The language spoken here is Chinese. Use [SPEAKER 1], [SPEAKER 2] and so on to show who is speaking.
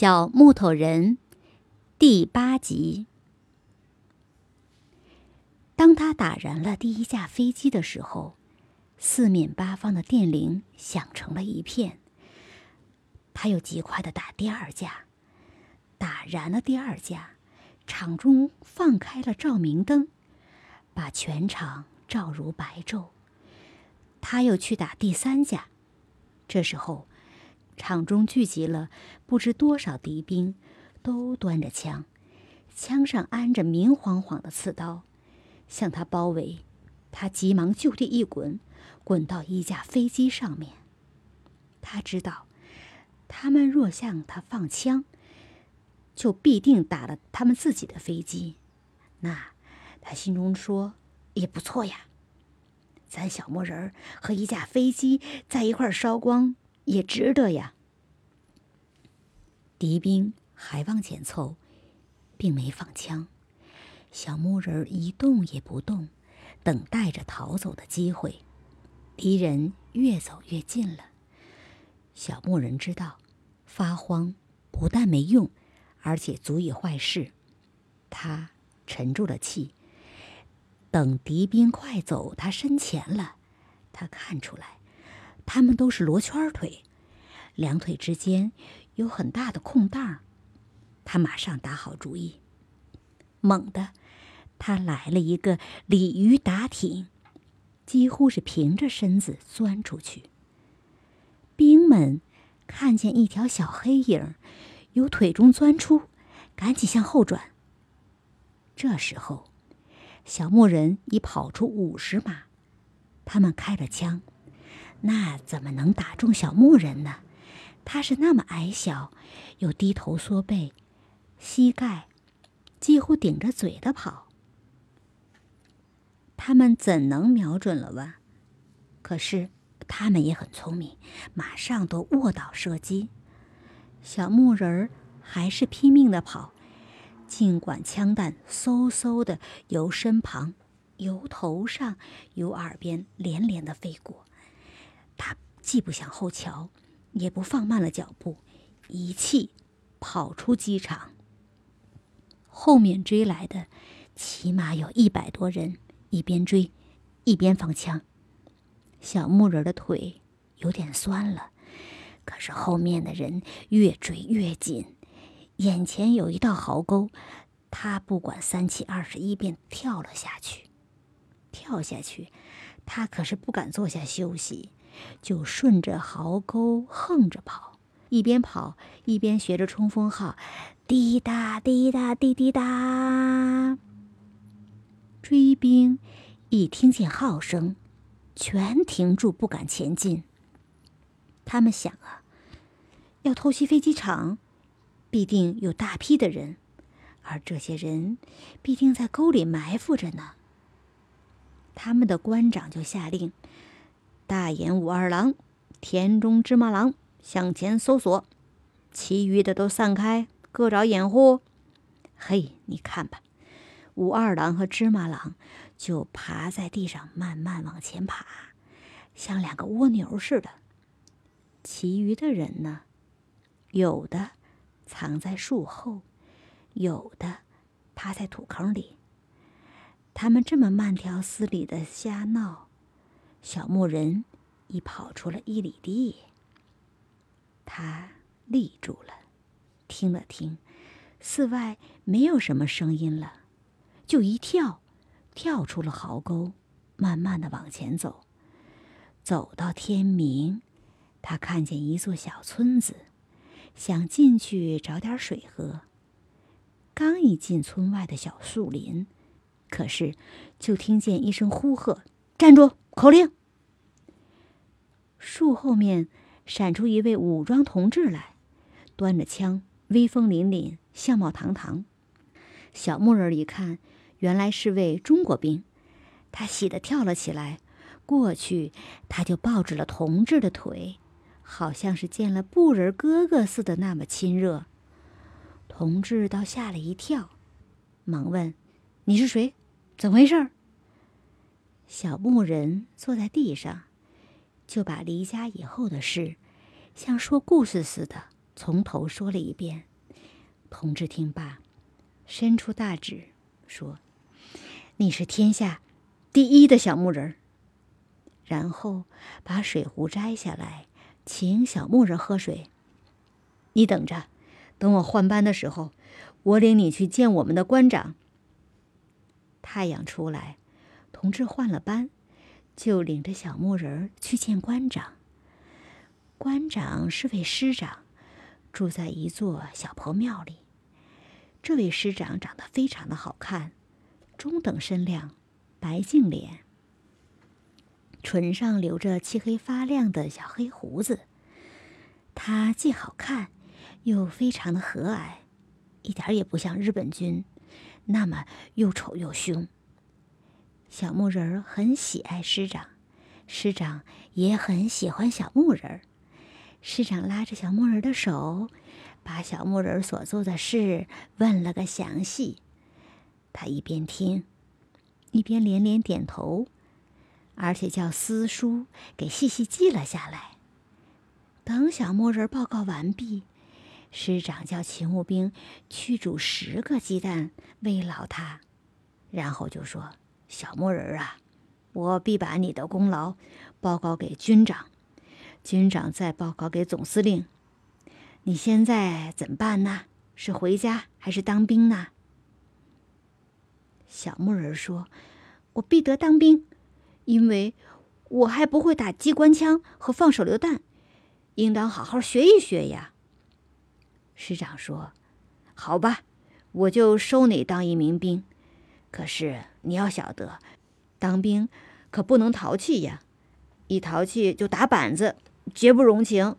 [SPEAKER 1] 小木头人第八集。当他打燃了第一架飞机的时候，四面八方的电铃响成了一片。他又极快的打第二架，打燃了第二架，场中放开了照明灯，把全场照如白昼。他又去打第三架，这时候。场中聚集了不知多少敌兵，都端着枪，枪上安着明晃晃的刺刀，向他包围。他急忙就地一滚，滚到一架飞机上面。他知道，他们若向他放枪，就必定打了他们自己的飞机。那他心中说：“也不错呀，咱小木人儿和一架飞机在一块烧光。”也值得呀。敌兵还往前凑，并没放枪。小木人一动也不动，等待着逃走的机会。敌人越走越近了。小木人知道，发慌不但没用，而且足以坏事。他沉住了气，等敌兵快走他身前了，他看出来。他们都是罗圈腿，两腿之间有很大的空档他马上打好主意，猛地，他来了一个鲤鱼打挺，几乎是平着身子钻出去。兵们看见一条小黑影由腿中钻出，赶紧向后转。这时候，小牧人已跑出五十码，他们开了枪。那怎么能打中小木人呢？他是那么矮小，又低头缩背，膝盖几乎顶着嘴的跑。他们怎能瞄准了哇？可是他们也很聪明，马上都卧倒射击。小木人儿还是拼命的跑，尽管枪弹嗖嗖的由身旁、由头上、由耳边连连的飞过。既不向后瞧，也不放慢了脚步，一气跑出机场。后面追来的起码有一百多人，一边追，一边放枪。小木人的腿有点酸了，可是后面的人越追越紧，眼前有一道壕沟，他不管三七二十一便跳了下去。跳下去，他可是不敢坐下休息。就顺着壕沟横着跑，一边跑一边学着冲锋号，滴答滴答滴滴答。追兵一听见号声，全停住，不敢前进。他们想啊，要偷袭飞机场，必定有大批的人，而这些人必定在沟里埋伏着呢。他们的官长就下令。大眼武二郎、田中芝麻郎向前搜索，其余的都散开，各找掩护。嘿，你看吧，武二郎和芝麻郎就爬在地上慢慢往前爬，像两个蜗牛似的。其余的人呢，有的藏在树后，有的趴在土坑里。他们这么慢条斯理的瞎闹。小木人已跑出了一里地，他立住了，听了听，寺外没有什么声音了，就一跳，跳出了壕沟，慢慢的往前走。走到天明，他看见一座小村子，想进去找点水喝。刚一进村外的小树林，可是就听见一声呼喝：“站住！”口令。树后面闪出一位武装同志来，端着枪，威风凛凛，相貌堂堂。小木人一看，原来是位中国兵，他喜得跳了起来，过去他就抱着了同志的腿，好像是见了布人哥哥似的，那么亲热。同志倒吓了一跳，忙问：“你是谁？怎么回事？”小木人坐在地上，就把离家以后的事，像说故事似的从头说了一遍。同志听罢，伸出大指说：“你是天下第一的小木人。”然后把水壶摘下来，请小木人喝水。你等着，等我换班的时候，我领你去见我们的官长。太阳出来，同志换了班，就领着小木人儿去见官长。官长是位师长，住在一座小破庙里。这位师长长得非常的好看，中等身量，白净脸，唇上留着漆黑发亮的小黑胡子。他既好看，又非常的和蔼，一点也不像日本军那么又丑又凶。小木人儿很喜爱师长，师长也很喜欢小木人儿。师长拉着小木人的手，把小木人所做的事问了个详细。他一边听，一边连连点头，而且叫私书给细细记了下来。等小木人报告完毕，师长叫勤务兵去煮十个鸡蛋慰劳他，然后就说：“小木人啊，我必把你的功劳报告给军长。”军长再报告给总司令，你现在怎么办呢？是回家还是当兵呢？小木人说：“我必得当兵，因为我还不会打机关枪和放手榴弹，应当好好学一学呀。”师长说：“好吧，我就收你当一名兵。可是你要晓得，当兵可不能淘气呀，一淘气就打板子。”绝不容情。